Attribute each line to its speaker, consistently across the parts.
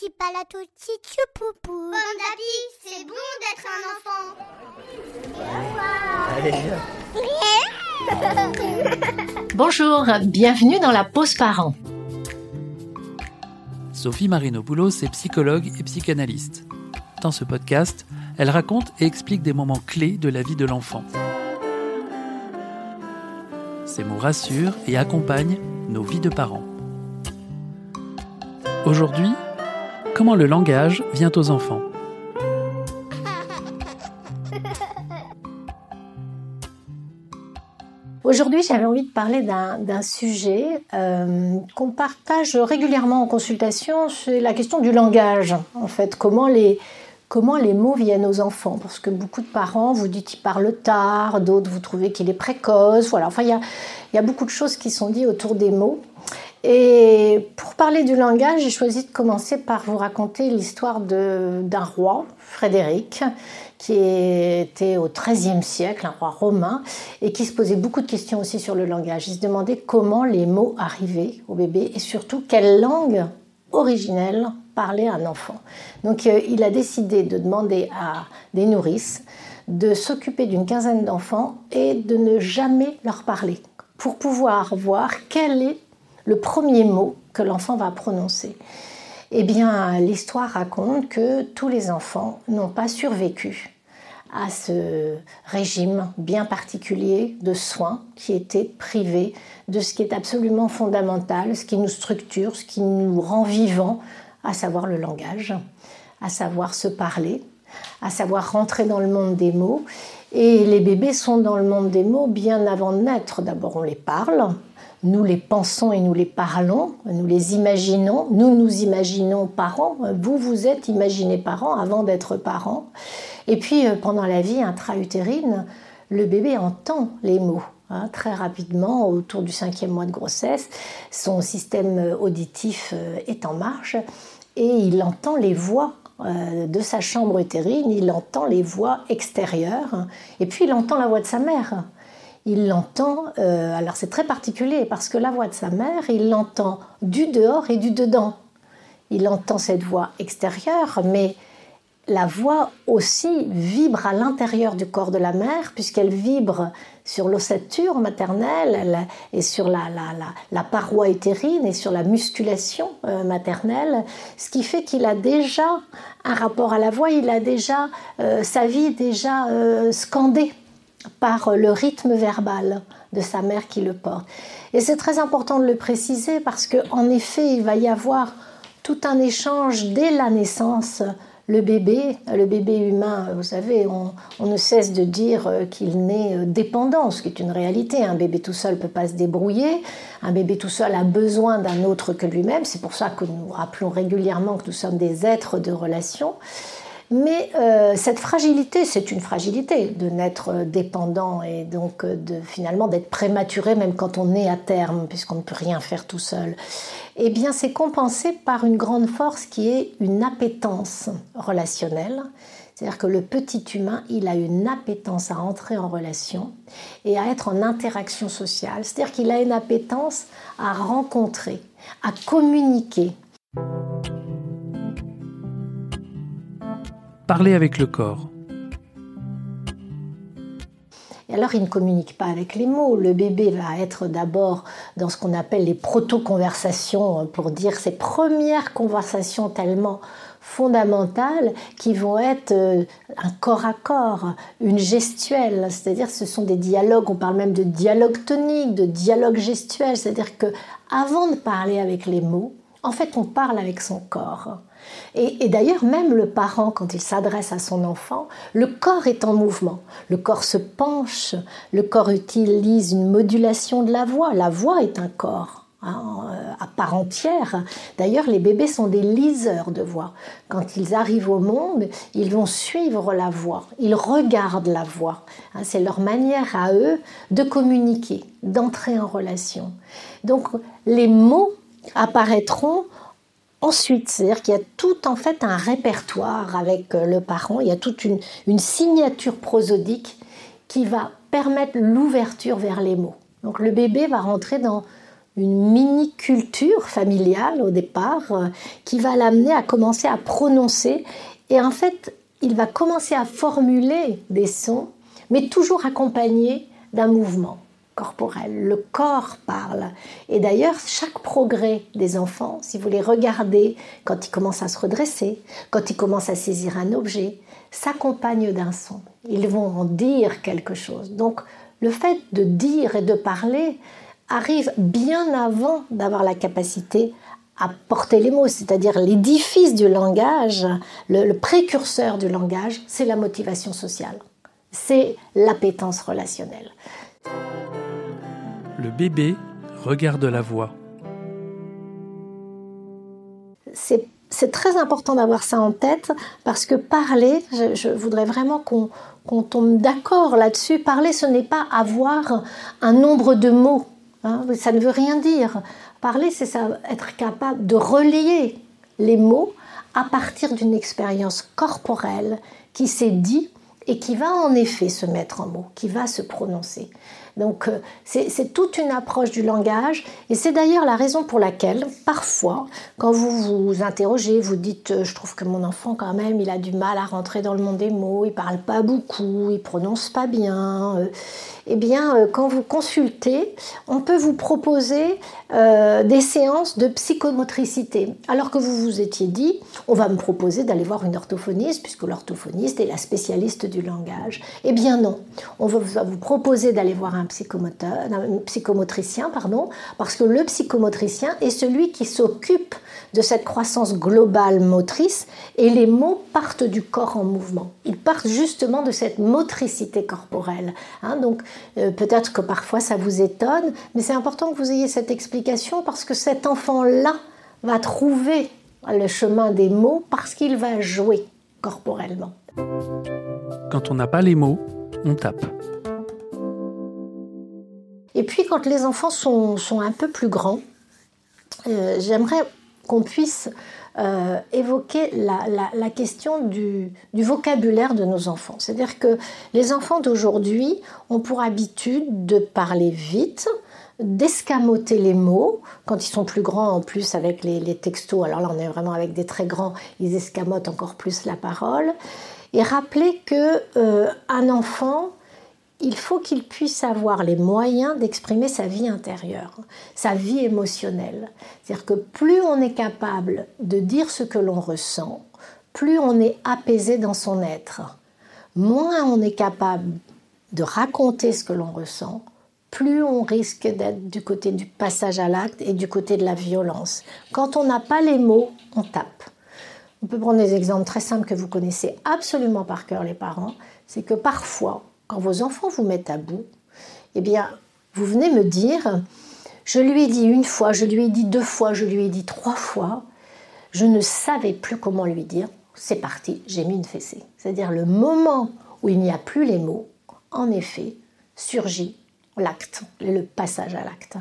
Speaker 1: petit palatouti poupou. Bon c'est bon d'être
Speaker 2: un enfant. Bonjour, bienvenue dans la pause parent.
Speaker 3: Sophie Marinopoulos est psychologue et psychanalyste. Dans ce podcast, elle raconte et explique des moments clés de la vie de l'enfant. Ces mots rassurent et accompagnent nos vies de parents. Aujourd'hui, comment le langage vient aux enfants
Speaker 2: Aujourd'hui, j'avais envie de parler d'un sujet euh, qu'on partage régulièrement en consultation, c'est la question du langage. En fait, comment les, comment les mots viennent aux enfants? Parce que beaucoup de parents vous dites qu'il parle tard, d'autres vous trouvez qu'il est précoce. Voilà, enfin, il y a, y a, beaucoup de choses qui sont dites autour des mots. Et pour parler du langage, j'ai choisi de commencer par vous raconter l'histoire d'un roi, Frédéric, qui était au XIIIe siècle, un roi romain, et qui se posait beaucoup de questions aussi sur le langage. Il se demandait comment les mots arrivaient au bébé et surtout quelle langue originelle parlait un enfant. Donc euh, il a décidé de demander à des nourrices de s'occuper d'une quinzaine d'enfants et de ne jamais leur parler pour pouvoir voir quel est le premier mot que l'enfant va prononcer. Eh bien, l'histoire raconte que tous les enfants n'ont pas survécu à ce régime bien particulier de soins qui était privé de ce qui est absolument fondamental, ce qui nous structure, ce qui nous rend vivants, à savoir le langage, à savoir se parler, à savoir rentrer dans le monde des mots. Et les bébés sont dans le monde des mots bien avant de naître. D'abord, on les parle, nous les pensons et nous les parlons, nous les imaginons, nous nous imaginons parents, vous vous êtes imaginé parents avant d'être parents. Et puis euh, pendant la vie intra-utérine, le bébé entend les mots. Hein, très rapidement, autour du cinquième mois de grossesse, son système auditif euh, est en marche et il entend les voix euh, de sa chambre utérine, il entend les voix extérieures et puis il entend la voix de sa mère il l'entend, euh, alors c'est très particulier parce que la voix de sa mère, il l'entend du dehors et du dedans. Il entend cette voix extérieure, mais la voix aussi vibre à l'intérieur du corps de la mère, puisqu'elle vibre sur l'ossature maternelle et sur la, paroi utérine et sur la musculation euh, maternelle, ce qui fait qu'il a déjà un rapport à la voix, il a déjà euh, sa vie déjà scandée par le rythme verbal de sa mère qui le porte. Et c'est très important de le préciser parce qu'en effet, il va y avoir tout un échange dès la naissance. Le bébé, le bébé humain, vous savez, on, ne cesse de dire qu'il naît dépendant, ce qui est une réalité. Un bébé tout seul ne peut pas se débrouiller. Un bébé tout seul a besoin d'un autre que lui-même. C'est pour ça que nous rappelons régulièrement que nous sommes des êtres de relation. Mais euh, cette fragilité, c'est une fragilité de naître dépendant et donc euh, finalement d'être prématuré même quand on est à terme, puisqu'on ne peut rien faire tout seul. Eh bien, c'est compensé par une grande force qui est une appétence relationnelle. C'est-à-dire que le petit humain, il a une appétence à entrer en relation et à être en interaction sociale. C'est-à-dire qu'il a une appétence à rencontrer, à communiquer.
Speaker 3: Parler avec le corps.
Speaker 2: Et alors, il ne communique pas avec les mots. Le bébé va être d'abord dans ce qu'on appelle les proto-conversations, pour dire ces premières conversations tellement fondamentales qui vont être euh, un corps à corps, une gestuelle, c'est-à-dire ce sont des dialogues, on parle même de dialogue tonique, de dialogue gestuel, c'est-à-dire que avant de parler avec les mots, en fait, on parle avec son corps. Et, d'ailleurs, même le parent, quand il s'adresse à son enfant, le corps est en mouvement. Le corps se penche, le corps utilise une modulation de la voix. La voix est un corps. Hein, euh, à part entière. D'ailleurs, les bébés sont des liseurs de voix. Quand ils arrivent au monde, ils vont suivre la voix, ils regardent la voix. Hein, c'est leur manière à eux de communiquer, d'entrer en relation. Donc, les mots apparaîtront ensuite. C'est-à-dire qu'il y a tout en fait un répertoire avec euh, le parent, il y a toute une, signature prosodique qui va permettre l'ouverture vers les mots. Donc le bébé va rentrer dans, une mini-culture familiale au départ euh, qui va l'amener à commencer à prononcer. Et en fait, il va commencer à formuler des sons, mais toujours accompagnés d'un mouvement corporel. Le corps parle. Et d'ailleurs, chaque progrès des enfants, si vous les regardez quand ils commencent à se redresser, quand ils commencent à saisir un objet, s'accompagne d'un son. Ils vont en dire quelque chose. Donc, le fait de dire et de parler arrive bien avant d'avoir la capacité à porter les mots, c'est-à-dire l'édifice du langage, le, précurseur du langage, c'est la motivation sociale, c'est l'appétence relationnelle.
Speaker 3: Le bébé regarde la voix.
Speaker 2: C'est très important d'avoir ça en tête parce que parler, je, voudrais vraiment qu'on tombe d'accord là-dessus, parler ce n'est pas avoir un nombre de mots, hein. ça ne veut rien dire. Parler, c'est être capable de relier les mots à partir d'une expérience corporelle qui s'est dit et qui va en effet se mettre en mots, qui va se prononcer. Donc euh, c'est toute une approche du langage et c'est d'ailleurs la raison pour laquelle parfois quand vous vous interrogez, vous dites euh, je trouve que mon enfant quand même il a du mal à rentrer dans le monde des mots, il parle pas beaucoup, il prononce pas bien. Euh, eh bien, quand vous consultez, on peut vous proposer des séances de psychomotricité. Alors que vous vous étiez dit, on va me proposer d'aller voir une orthophoniste, puisque l'orthophoniste est la spécialiste du langage. Eh bien non, on va vous proposer d'aller voir un, un psychomotricien, pardon, parce que le psychomotricien est celui qui s'occupe de cette croissance globale motrice et les mots partent du corps en mouvement. Ils partent justement de cette motricité corporelle. Hein. donc euh, peut-être que parfois ça vous étonne, mais c'est important que vous ayez cette explication parce que cet enfant-là va trouver le chemin des mots parce qu'il va jouer corporellement.
Speaker 3: Quand on n'a pas les mots, on tape.
Speaker 2: Et puis quand les enfants sont, un peu plus grands, euh, j'aimerais qu'on puisse euh, évoquer la, question du, vocabulaire de nos enfants. C'est-à-dire que les enfants d'aujourd'hui ont pour habitude de parler vite, d'escamoter les mots. Quand ils sont plus grands, en plus, avec les, textos, alors là, on est vraiment avec des très grands, ils escamotent encore plus la parole. Et rappeler que euh, un enfant il faut qu'il puisse avoir les moyens d'exprimer sa vie intérieure, sa vie émotionnelle. C'est-à-dire que plus on est capable de dire ce que l'on ressent, plus on est apaisé dans son être. Moins on est capable de raconter ce que l'on ressent, plus on risque d'être du côté du passage à l'acte et du côté de la violence. Quand on n'a pas les mots, on tape. On peut prendre des exemples très simples que vous connaissez absolument par cœur les parents. C'est que parfois, quand vos enfants vous mettent à bout, eh bien, vous venez me dire, je lui ai dit une fois, je lui ai dit deux fois, je lui ai dit trois fois, je ne savais plus comment lui dire, c'est parti, j'ai mis une fessée. C'est-à-dire le moment où il n'y a plus les mots, en effet, surgit l'acte, le passage à l'acte.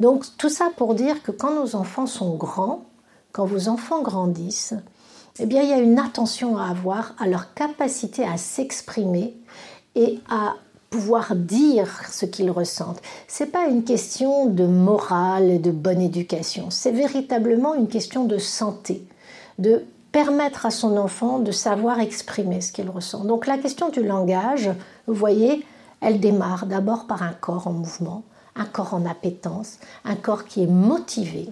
Speaker 2: Donc tout ça pour dire que quand nos enfants sont grands, quand vos enfants grandissent, eh bien il y a une attention à avoir à leur capacité à s'exprimer et à pouvoir dire ce qu'ils ressentent. C'est pas une question de morale et de bonne éducation, c'est véritablement une question de santé, de permettre à son enfant de savoir exprimer ce qu'il ressent. Donc la question du langage, vous voyez, elle démarre d'abord par un corps en mouvement, un corps en appétence, un corps qui est motivé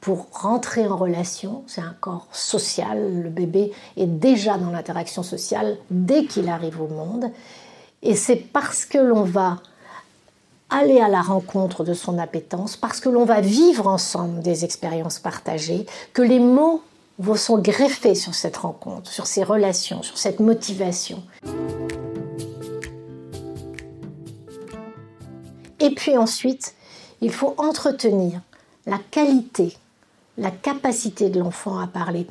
Speaker 2: pour rentrer en relation. C'est un corps social. Le bébé est déjà dans l'interaction sociale dès qu'il arrive au monde. Et c'est parce que l'on va aller à la rencontre de son appétence, parce que l'on va vivre ensemble des expériences partagées, que les mots vont sont greffés sur cette rencontre, sur ces relations, sur cette motivation. Et puis ensuite, il faut entretenir la qualité, la capacité de l'enfant à parler.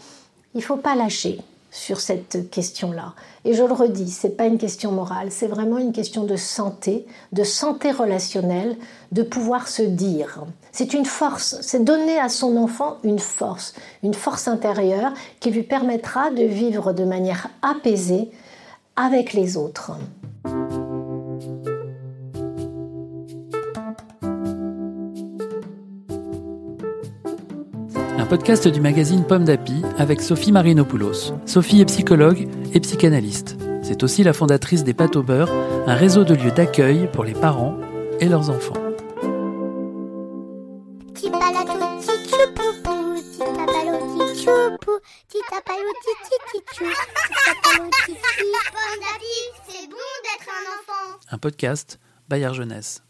Speaker 2: Il ne faut pas lâcher sur cette question-là. Et je le redis, ce n'est pas une question morale, c'est vraiment une question de santé, de santé relationnelle, de pouvoir se dire. C'est une force, c'est donner à son enfant une force, une force intérieure qui lui permettra de vivre de manière apaisée avec les autres.
Speaker 3: Podcast du magazine Pomme d'Api avec Sophie Marinopoulos. Sophie est psychologue et psychanalyste. C'est aussi la fondatrice des Pâtes au beurre, un réseau de lieux d'accueil pour les parents et leurs enfants. Un podcast Bayard Jeunesse.